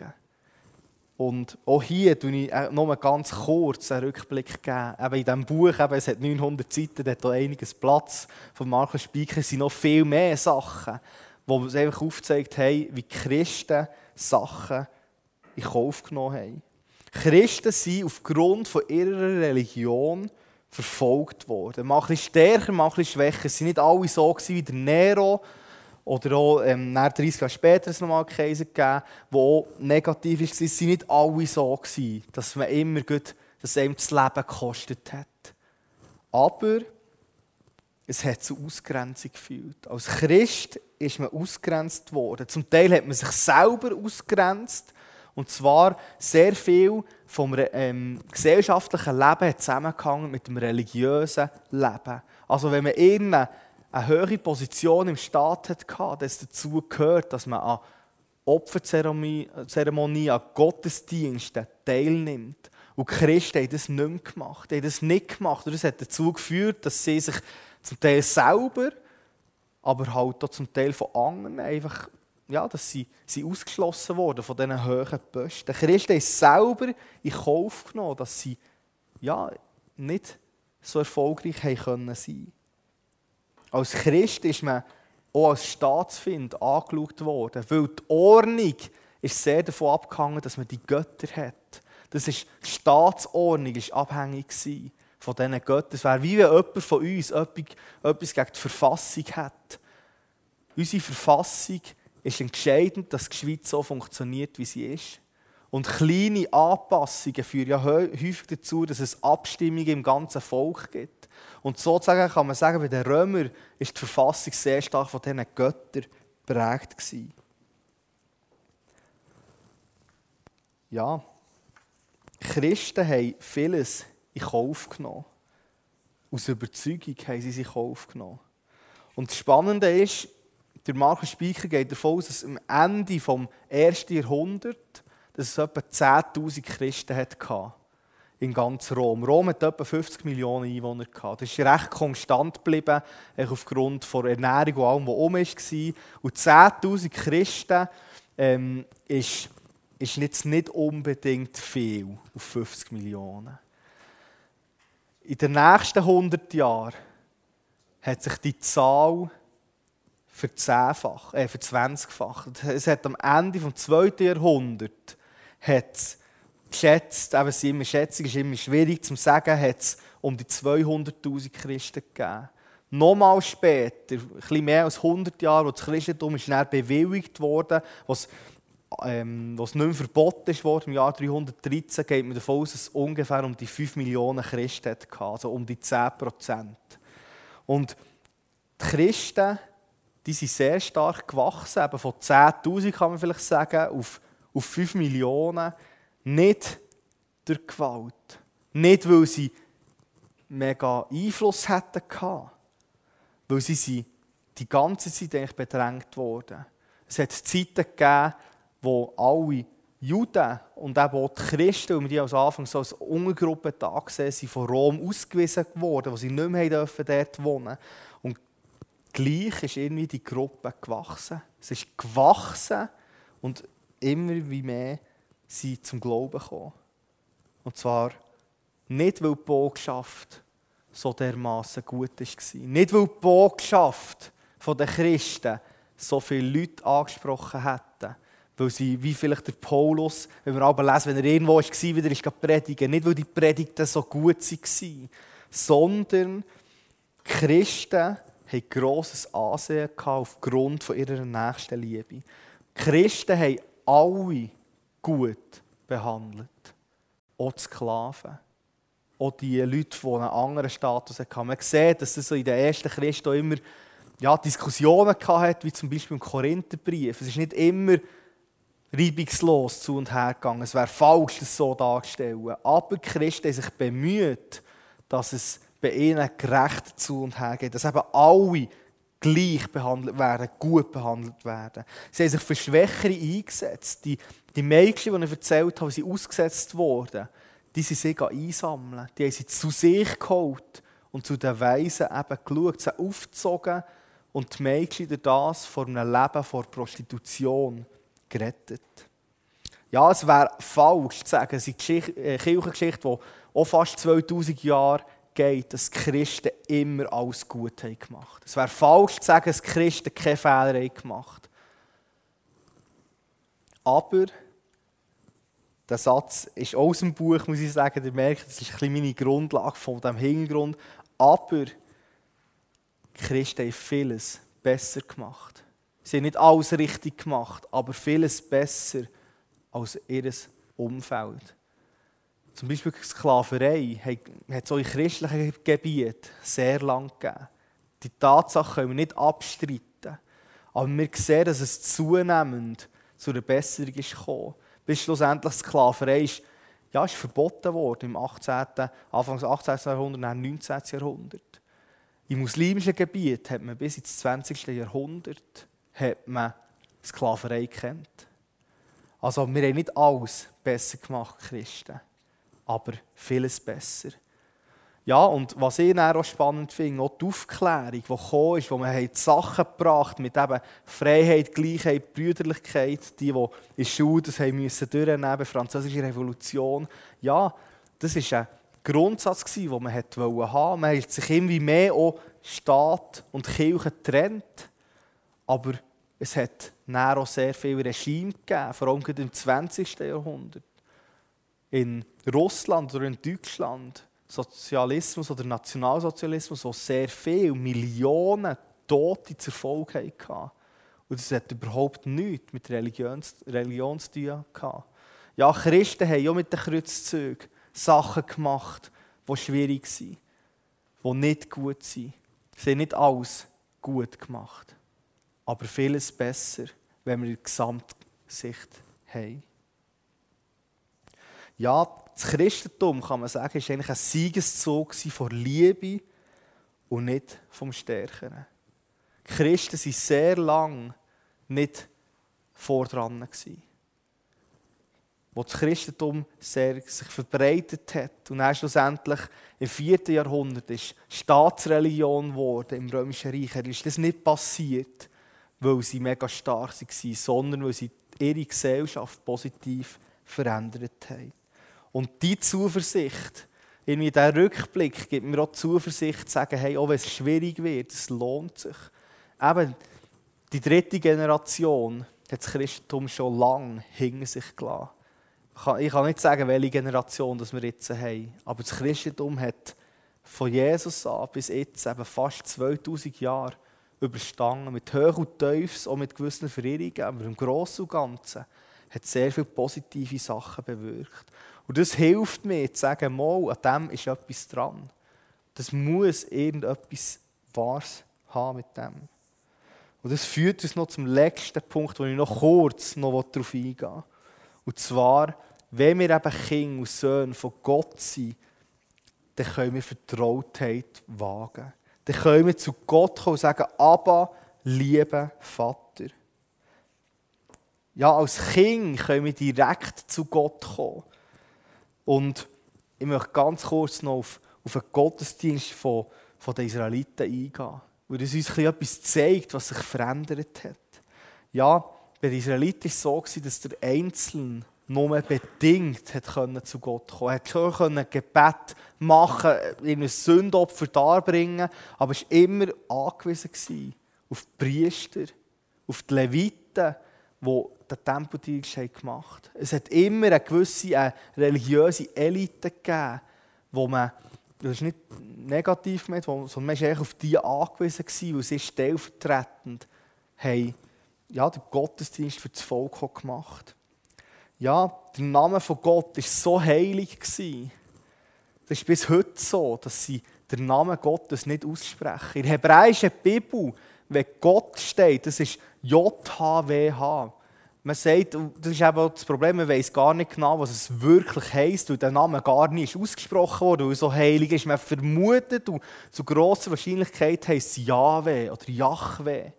Und auch hier tue ich äh, nur ganz kurz einen Rückblick geben. Eben in diesem Buch, eben, es hat 900 Seiten, da hat auch einiges Platz. Von Markus Speicher sind noch viel mehr Sachen, wo es einfach aufzeigt haben, wie Christen Sachen in Kauf genommen haben. Christen sind aufgrund von ihrer Religion verfolgt worden. Mal ein bisschen stärker, mal ein bisschen schwächer. Es waren nicht alle so wie der Nero, oder auch ähm, 30 Jahre später es nochmal Kaiser gegeben, auch negativ war. Es waren nicht alle so, gewesen, dass man immer gut, dass einem das Leben gekostet hat. Aber es hat zu Ausgrenzung geführt. Als Christ ist man ausgrenzt worden. Zum Teil hat man sich selber ausgrenzt. Und zwar sehr viel vom ähm, gesellschaftlichen Leben hat zusammengehangen mit dem religiösen Leben. Also wenn man irgendeine eine höhere Position im Staat hatte, das dazu gehört, dass man an Opferzeremonien, an Gottesdiensten teilnimmt. Und die Christen haben das nicht mehr gemacht. Haben das nicht gemacht. Und das hat dazu geführt, dass sie sich zum Teil selber, aber halt auch zum Teil von anderen einfach, ja, dass sie, sie ausgeschlossen wurden von diesen hohen Posten. Die Christen haben selber in Kauf genommen, dass sie ja, nicht so erfolgreich haben können sein als Christ ist man auch als Staatsfind angeschaut worden, weil die Ordnung ist sehr davon abgehangen, dass man die Götter hat. Das ist Staatsordnung ist abhängig von diesen Göttern. Es wäre wie wenn jemand von uns etwas gegen die Verfassung hat. Unsere Verfassung ist entscheidend, dass die Schweiz so funktioniert, wie sie ist. Und kleine Anpassungen führen ja häufig dazu, dass es Abstimmungen im ganzen Volk gibt. Und sozusagen kann man sagen, bei den Römern ist die Verfassung sehr stark von diesen Göttern geprägt gewesen. Ja, Christen haben vieles in Kauf genommen. Aus Überzeugung haben sie sich in Kauf genommen. Und das Spannende ist, der Markus Speicher geht davon aus, dass am Ende des ersten Jahrhunderts dass es etwa 10'000 Christen hatte in ganz Rom. Rom hat etwa 50 Millionen Einwohner. Gehabt. Das ist recht konstant geblieben, aufgrund von Ernährung und allem, was um war. Und 10'000 Christen ähm, ist, ist jetzt nicht unbedingt viel auf 50 Millionen. In den nächsten 100 Jahren hat sich die Zahl verzehnfacht, äh, verzwanzigfacht. Es hat am Ende des zweiten Jahrhunderts hat geschätzt, eben es immer Schätzung ist immer schwierig zu sagen, hat es um die 200'000 Christen gegeben. Nochmal später, ein bisschen mehr als 100 Jahre, wo das Christentum ist dann bewilligt wurde, was ähm, nicht mehr verboten wurde, im Jahr 313, geht man davon aus, dass es ungefähr um die 5 Millionen Christen hatte, also um die 10 Prozent. Und die Christen die sind sehr stark gewachsen, eben von 10'000 kann man vielleicht sagen, auf, auf 5 Millionen. Nicht durch Gewalt. Nicht, weil sie mega Einfluss hätten weil sie sind die ganze Zeit eigentlich bedrängt wurden. Es hat Zeiten gegeben, wo alle Juden und eben auch die Christen, und die als Anfang so als Untergruppe da gesehen sind, von Rom ausgewiesen worden, wo sie nicht mehr dürfen dort wohnen Und gleich ist irgendwie die Gruppe gewachsen. Es ist gewachsen und immer wie mehr sie zum Glauben gekommen. Und zwar nicht, weil die Botschaft so dermaßen gut war. Nicht, weil die Botschaft der Christen so viele Leute angesprochen hätten. Weil sie, wie vielleicht der Paulus, wenn wir aber lesen, wenn er irgendwo war, wieder ist predigen. Nicht, weil die Predigten so gut waren, sondern die Christen hatten grosses Ansehen aufgrund ihrer nächsten Liebe. Die Christen haben alle gut behandelt. Auch die Sklaven. Auch die Leute, die einen anderen Status hatten. Man sieht, dass es so in den ersten Christen immer ja, Diskussionen hatte, wie zum Beispiel im Korintherbrief. Es ist nicht immer reibungslos zu und her gegangen. Es wäre falsch, das so darzustellen. Aber die Christen haben sich bemüht, dass es bei ihnen gerecht zu und her geht. Dass eben alle gleich behandelt werden, gut behandelt werden. Sie haben sich für Schwächere eingesetzt. Die, die Mädchen, die ich erzählt habe, sind ausgesetzt worden. Die sind sie einsammeln. Die haben sie zu sich geholt und zu den Weisen eben geschaut, sie aufgezogen und die Mädchen durch das vor einem Leben vor Prostitution gerettet. Ja, es wäre falsch zu sagen, es ist eine äh, Kirchengeschichte, die auch fast 2000 Jahre geht, dass Christen immer alles gut haben gemacht Es wäre falsch zu sagen, dass Christen keine Fehler haben gemacht Aber der Satz ist aus dem Buch, muss ich sagen. Ihr merkt, das ist ein meine Grundlage von diesem Hintergrund. Aber Christen haben vieles besser gemacht. Sie haben nicht alles richtig gemacht, aber vieles besser als ihr Umfeld. Zum Beispiel die Sklaverei hat es auch in christlichen Gebieten sehr lang gegeben. Die Tatsache können wir nicht abstreiten. Aber wir sehen, dass es zunehmend zu einer Besserung ist gekommen. Bis schlussendlich Sklaverei ist, ja, ist verboten worden im 18., Anfang des 18. Jahrhunderts, dann 19. Jahrhundert. Im muslimischen Gebiet hat man bis ins 20. Jahrhundert hat man Sklaverei kennt. Also wir haben nicht alles besser gemacht, Christen aber vieles besser. Ja, und was ich auch spannend finde, auch die Aufklärung, die gekommen ist, wo man die Sachen gebracht mit eben Freiheit, Gleichheit, Brüderlichkeit, die, die in der Schule das haben müssen durchnehmen, französische Revolution. Ja, das war ein Grundsatz, den man haben wollte. Man hat sich irgendwie mehr auch Staat und Kirche getrennt, aber es hat auch sehr viel Regime gegeben, vor allem im 20. Jahrhundert in Russland oder in Deutschland Sozialismus oder Nationalsozialismus, wo sehr viele Millionen Tote zur Folge hatten. Und das hat überhaupt nichts mit Religion, Religion zu tun gehabt. Ja, Christen haben auch mit den Kreuzzügen Sachen gemacht, die schwierig sind, die nicht gut sind. Sie haben nicht alles gut gemacht, aber vieles besser, wenn wir die Gesamtsicht haben. Ja, das Christentum, kann man sagen, ist eigentlich ein Siegeszug von Liebe und nicht vom Stärkeren. Die Christen waren sehr lang nicht vordran. Wo das Christentum sehr sich verbreitet hat und dann schlussendlich im 4. Jahrhundert ist Staatsreligion geworden im Römischen Reich, ist das nicht passiert, weil sie mega stark waren, sondern weil sie ihre Gesellschaft positiv verändert haben. Und diese Zuversicht, irgendwie dieser Rückblick, gibt mir auch die Zuversicht, zu sagen, hey, auch wenn es schwierig wird, es lohnt sich. Eben, die dritte Generation hat das Christentum schon lange hinter sich gelassen. Ich kann nicht sagen, welche Generation das wir jetzt haben, aber das Christentum hat von Jesus an bis jetzt eben fast 2000 Jahre überstanden, mit Höch und Tiefs, auch mit gewissen Verirrungen, aber im Großen und Ganzen hat sehr viele positive Sachen bewirkt. Und das hilft mir zu sagen, mal, an dem ist etwas dran. Das muss irgendetwas Wahres haben mit dem. Und das führt uns noch zum letzten Punkt, wo ich noch kurz noch darauf eingehen will. Und zwar, wenn wir eben Kinder und Söhne von Gott sind, dann können wir Vertrautheit wagen. Dann können wir zu Gott kommen und sagen, aber lieber Vater. Ja, als Kind können wir direkt zu Gott kommen. Und ich möchte ganz kurz noch auf, auf den Gottesdienst von, von den Israeliten eingehen, weil das uns etwas zeigt, was sich verändert hat. Ja, bei den Israeliten war es so, dass der Einzelne nur bedingt hat können zu Gott kommen. Er konnte Gebet machen, ein Sündopfer darbringen, aber es war immer angewiesen auf die Priester, auf die Leviten, die den Tempeldienst gemacht haben. Es hat immer eine gewisse eine religiöse Elite gegeben, wo man, das ist nicht negativ gemeint, sondern man war auf die angewiesen, weil sie stellvertretend haben, ja, den Gottesdienst für das Volk gemacht Ja, der Name von Gott war so heilig. Das ist bis heute so, dass sie den Namen Gottes nicht aussprechen. In der hebräischen Bibel, wenn Gott steht, das ist JHWH. Man sagt, das ist eben das Problem, man weiß gar nicht genau, was es wirklich heisst, weil der Name gar nicht ausgesprochen wurde, weil so heilig ist. Man vermutet, und zu grosser Wahrscheinlichkeit heisst es Yahweh oder Yahweh.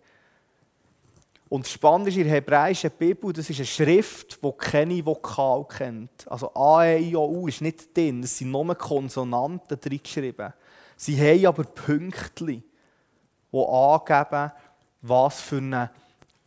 Und das Spannende ist, in der hebräischen Bibel, das ist eine Schrift, die keine Vokal kennt. Also A, E, I, O, U ist nicht drin, es sind nur Konsonanten drin geschrieben. Sie haben aber Pünktchen, die angeben, was für ein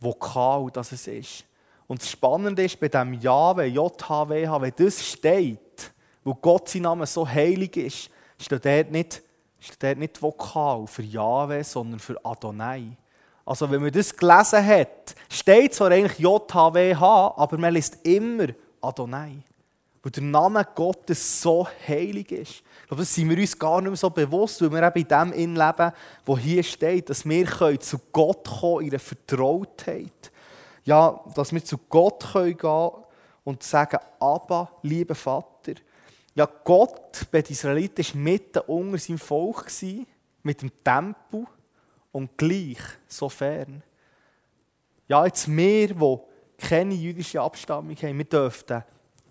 Vokal das ist. Und das Spannende ist bei dem Jahwe, JHWH, wenn das steht, wo Gott sein Name so heilig ist, steht dort nicht, steht dort nicht Vokal für Jahwe, sondern für Adonai. Also wenn man das gelesen hat, steht zwar eigentlich JHWH, aber man liest immer Adonai. Weil der Name Gottes so heilig ist. Glaube, das sind wir uns gar nicht mehr so bewusst, weil wir eben in dem leben, wo hier steht, dass wir zu Gott kommen in der Vertrautheit ja, dass wir zu Gott gehen können und sagen, aber, lieber Vater, ja, Gott bei den Israeliten war mitten unter seinem Volk, mit dem Tempel und gleich so fern. Ja, jetzt wir, die keine jüdische Abstammung haben, wir dürften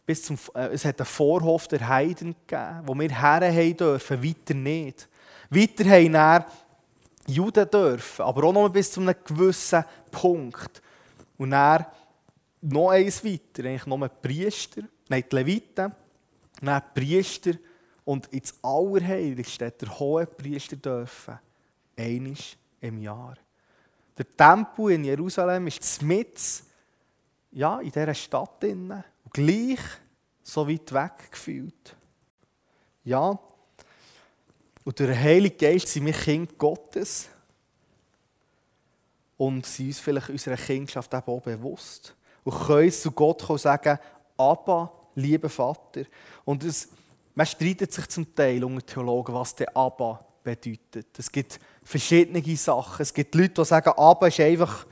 bis zum, äh, es hat einen Vorhof der Heiden gegeben, wo wir her haben dürfen, weiter nicht. Weiter haben wir Juden dürfen, aber auch noch bis zu einem gewissen Punkt. Und dann noch eins weiter, eigentlich nur Priester, nein, die Leviten, dann die Priester und ins Allerheiligste der hohe Priester dürfen, einisch im Jahr. Der Tempel in Jerusalem ist mit ja, in dieser Stadt drin gleich so weit weg gefühlt. Ja, und durch den Heiligen Geist sind wir Kinder Gottes und sind uns vielleicht unserer Kindschaft eben auch bewusst. Und können zu Gott kommen sagen, Abba, lieber Vater. Und das, man streitet sich zum Teil unter Theologen, was der Abba bedeutet. Es gibt verschiedene Sachen. Es gibt Leute, die sagen, Abba ist einfach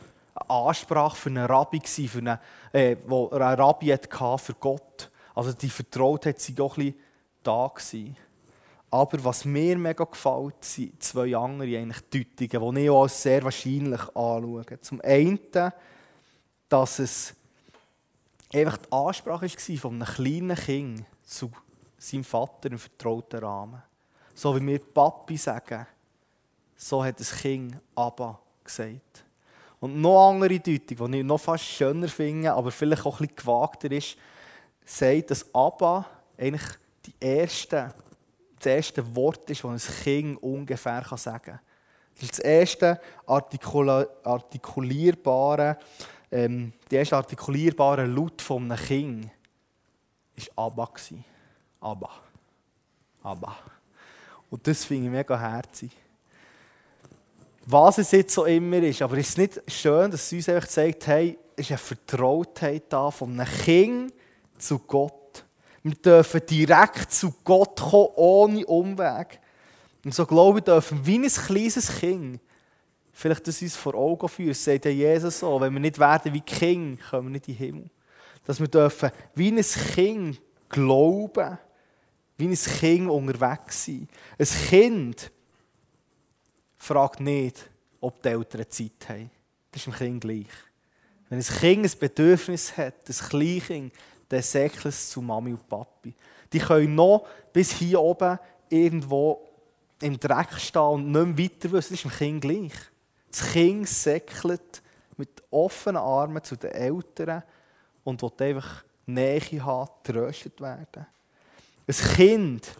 Ansprache für einen Rabbi, für einen, äh, wo ein Rabbi hatte für Gott. Also die Vertrautheit war auch ein bisschen da. Gewesen. Aber was mir mega gefällt, sind zwei andere eigentlich Deutungen, die ich auch als sehr wahrscheinlich anschaue. Zum einen, dass es einfach die Ansprache war von einem kleinen Kind zu seinem Vater im vertrauten Rahmen. So wie wir Papi sagen, so hat das Kind Abba gesagt. Und noch andere Deutung, die ich noch fast schöner finde, aber vielleicht auch bisschen gewagter ist, sagt, dass Abba eigentlich die erste, das erste Wort ist, das ein Kind ungefähr sagen kann. Das ist das erste artikulierbare, ähm, die erste artikulierbare Laut von einem Kind war Abba. Abba. Abba. Und das finde ich mega herzig. Was es jetzt so immer ist, aber ist es nicht schön, dass es uns einfach zeigt, hey, es ist eine Vertrautheit da von einem Kind zu Gott. Wir dürfen direkt zu Gott kommen, ohne Umweg. Und so glaube ich, dürfen wie ein kleines Kind, vielleicht das uns vor Augen führen, sagt ja Jesus so, wenn wir nicht werden wie Kind, kommen wir nicht in den Himmel. Dass wir dürfen wie ein Kind glauben, wie ein Kind unterwegs sein. Ein Kind fragt nicht, ob die Eltern Zeit haben. Das ist dem Kind gleich. Wenn ein Kind ein Bedürfnis hat, ein Kleinkind, dann säckelt es zu Mami und Papi. Die können noch bis hier oben irgendwo im Dreck stehen und nicht mehr weiter wissen. Das ist dem Kind gleich. Das Kind säckelt mit offenen Armen zu den Eltern und will einfach Nähe haben, tröstet werden. Ein Kind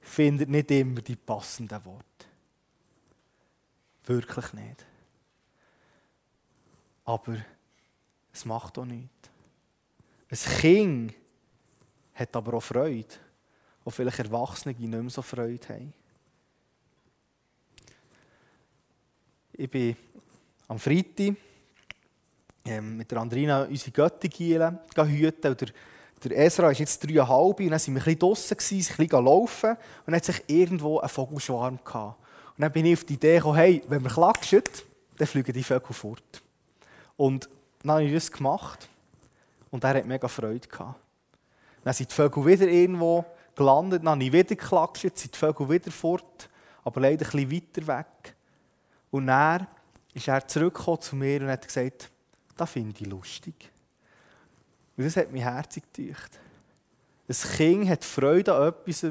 findet nicht immer die passenden Worte. Wirklich nicht. Aber es macht auch nichts. Ein Kind hat aber auch Freude, wo vielleicht Erwachsene nicht mehr so Freude haben. Ich bin am Freitag ähm, mit der Andrina unsere Götti hüten. Und der, der Ezra ist jetzt dreieinhalb und dann waren wir ein bisschen draussen, ein bisschen laufen und dann hat sich irgendwo ein Vogelschwarm gehabt. Und dann bin ich auf die Idee gekommen, hey, wenn wir klatschen, dann fliegen die Vögel fort. Und dann habe ich das gemacht und er hat mega Freude gehabt. Dann sind die Vögel wieder irgendwo gelandet, dann habe ich wieder geklatscht, sind die Vögel wieder fort, aber leider ein bisschen weiter weg. Und dann ist er zurückgekommen zu mir und hat gesagt, das finde ich lustig. Und das hat mich herzig gedacht. Ein Kind hat Freude an etwas,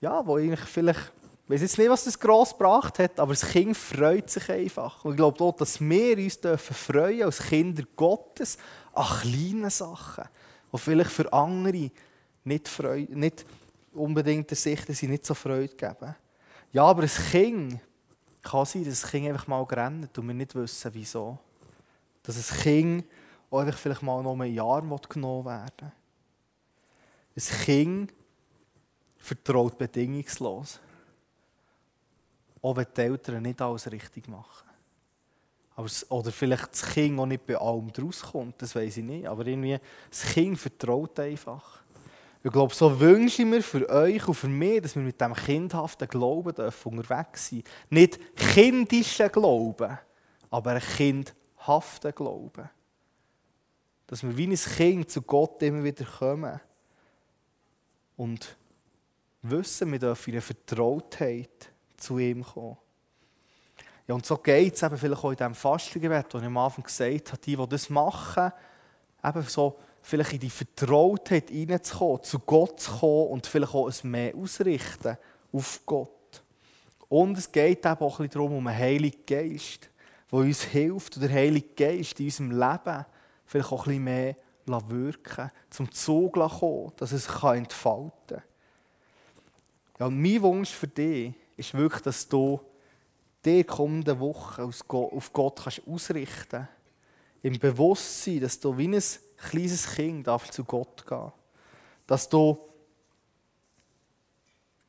ja, wo eigentlich vielleicht ich weiß jetzt nicht, was das gross gebracht hat, aber das Kind freut sich einfach. Und ich glaube auch, dass wir uns dürfen freuen als Kinder Gottes an kleinen Sachen, die vielleicht für andere nicht, Freude, nicht unbedingt der Sicht sie nicht so Freude geben. Ja, aber ein Kind kann sein, dass ein Kind einfach mal rennt und wir nicht wissen, wieso. Dass ein Kind auch einfach vielleicht mal noch ein Jahr genommen werden Ein Kind vertraut bedingungslos. Auch wenn die Eltern nicht alles richtig machen. Oder vielleicht das Kind auch nicht bei allem rauskommt, das weiß ich nicht. Aber irgendwie, das Kind vertraut einfach. Ich glaube, so wünsche ich mir für euch und für mich, dass wir mit diesem kindhaften Glauben dürfen unterwegs sein Nicht kindischen Glauben, aber ein kindhaften Glauben. Dass wir wie ein Kind zu Gott immer wieder kommen und wissen, wir dürfen in der Vertrautheit zu ihm kommen. Ja, und so geht es eben vielleicht auch in diesem Fastengebet, das ich am Anfang gesagt habe, die, die das machen, eben so vielleicht in die Vertrautheit hineinzukommen, zu Gott zu kommen und vielleicht auch ein mehr ausrichten auf Gott. Und es geht eben auch ein bisschen darum, um einen Heiligen Geist, der uns hilft, und der Heilige Geist in unserem Leben vielleicht auch ein bisschen mehr wirken zum Zug kommen, dass es sich entfalten kann. Ja, und mein Wunsch für dich ist wirklich, dass du die kommende Woche auf Gott kannst ausrichten kannst. Im Bewusstsein, dass du wie ein kleines Kind zu Gott gehen. Dass du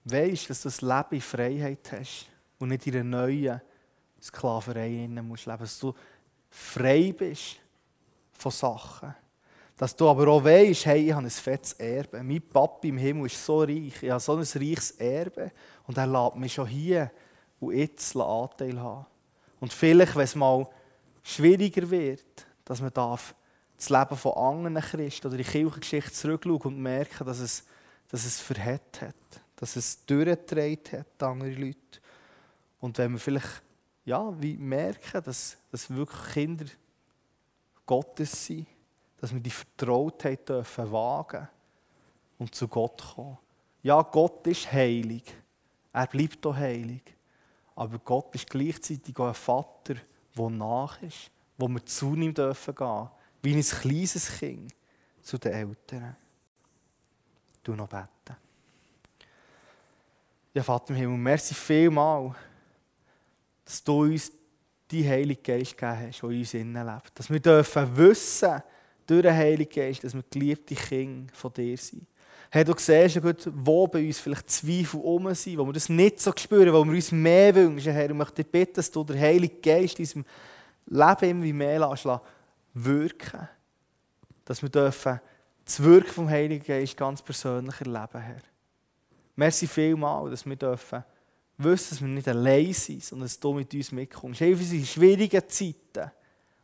weißt, dass du das Leben in Freiheit hast und nicht in einer neuen Sklaverei leben musst. Dass du frei bist von Sachen. Dass du aber auch weißt, hey, ich habe ein fettes Erbe. Mein Papi im Himmel ist so reich. Ich habe so ein reiches Erbe. Und er lässt mich schon hier und jetzt Anteil haben. Und vielleicht, wenn es mal schwieriger wird, dass man darf das Leben von anderen Christen oder die Kirchengeschichte zurückschauen und merken, dass es, dass es verhält hat, dass es durchgetragen hat, andere Leute. Und wenn wir vielleicht ja, wie merken, dass, dass wirklich Kinder Gottes sind, dass wir die Vertrautheit dürfen wagen und zu Gott kommen. Ja, Gott ist heilig. Er bleibt auch heilig. Aber Gott ist gleichzeitig auch ein Vater, der nach ist, wo wir zu ihm dürfen gehen, wie ein kleines Kind zu den Eltern. Du noch beten. Ja, Vater im Himmel, merci vielmal, dass du uns die Heilige Geist gegeben hast, der in uns innen lebt. Dass wir dürfen wissen, durch den Heiligen Geist, dass wir geliebte Kinder von dir sind. Hey, du siehst ja gut, wo bei uns vielleicht Zweifel um sind, wo wir das nicht so spüren, wo wir uns mehr wünschen. Herr, ich möchte dich bitten, dass du den Heiligen Geist in unserem Leben immer mehr lässt, wirken. Dass wir dürfen das Wirken vom Heiligen Geist ganz persönlich erleben, Herr. Merci vielmal, dass wir dürfen wissen, dass wir nicht allein sind, sondern dass du mit uns mitkommst. Hilf uns in schwierigen Zeiten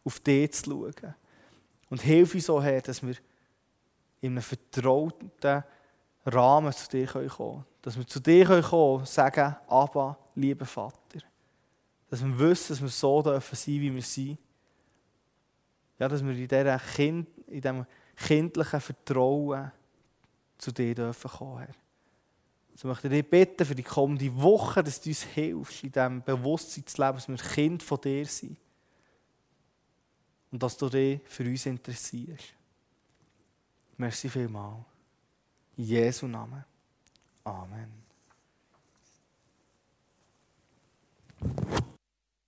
auf dich zu schauen. Und hilf uns auch, Herr, dass wir in einem vertrauten Rahmen zu dir kommen können. Dass wir zu dir kommen können und sagen, Abba, lieber Vater. Dass wir wissen, dass wir so dürfen sein, wie wir sind. Ja, dass wir in, in diesem kindlichen Vertrauen zu dir dürfen kommen, Herr. So möchte ich dich bitten für die kommende Woche, dass du uns hilfst, in diesem Bewusstsein zu leben, dass wir Kind von dir sind und dass du dich für uns interessierst. Merci vielmals. In Jesu Namen. Amen.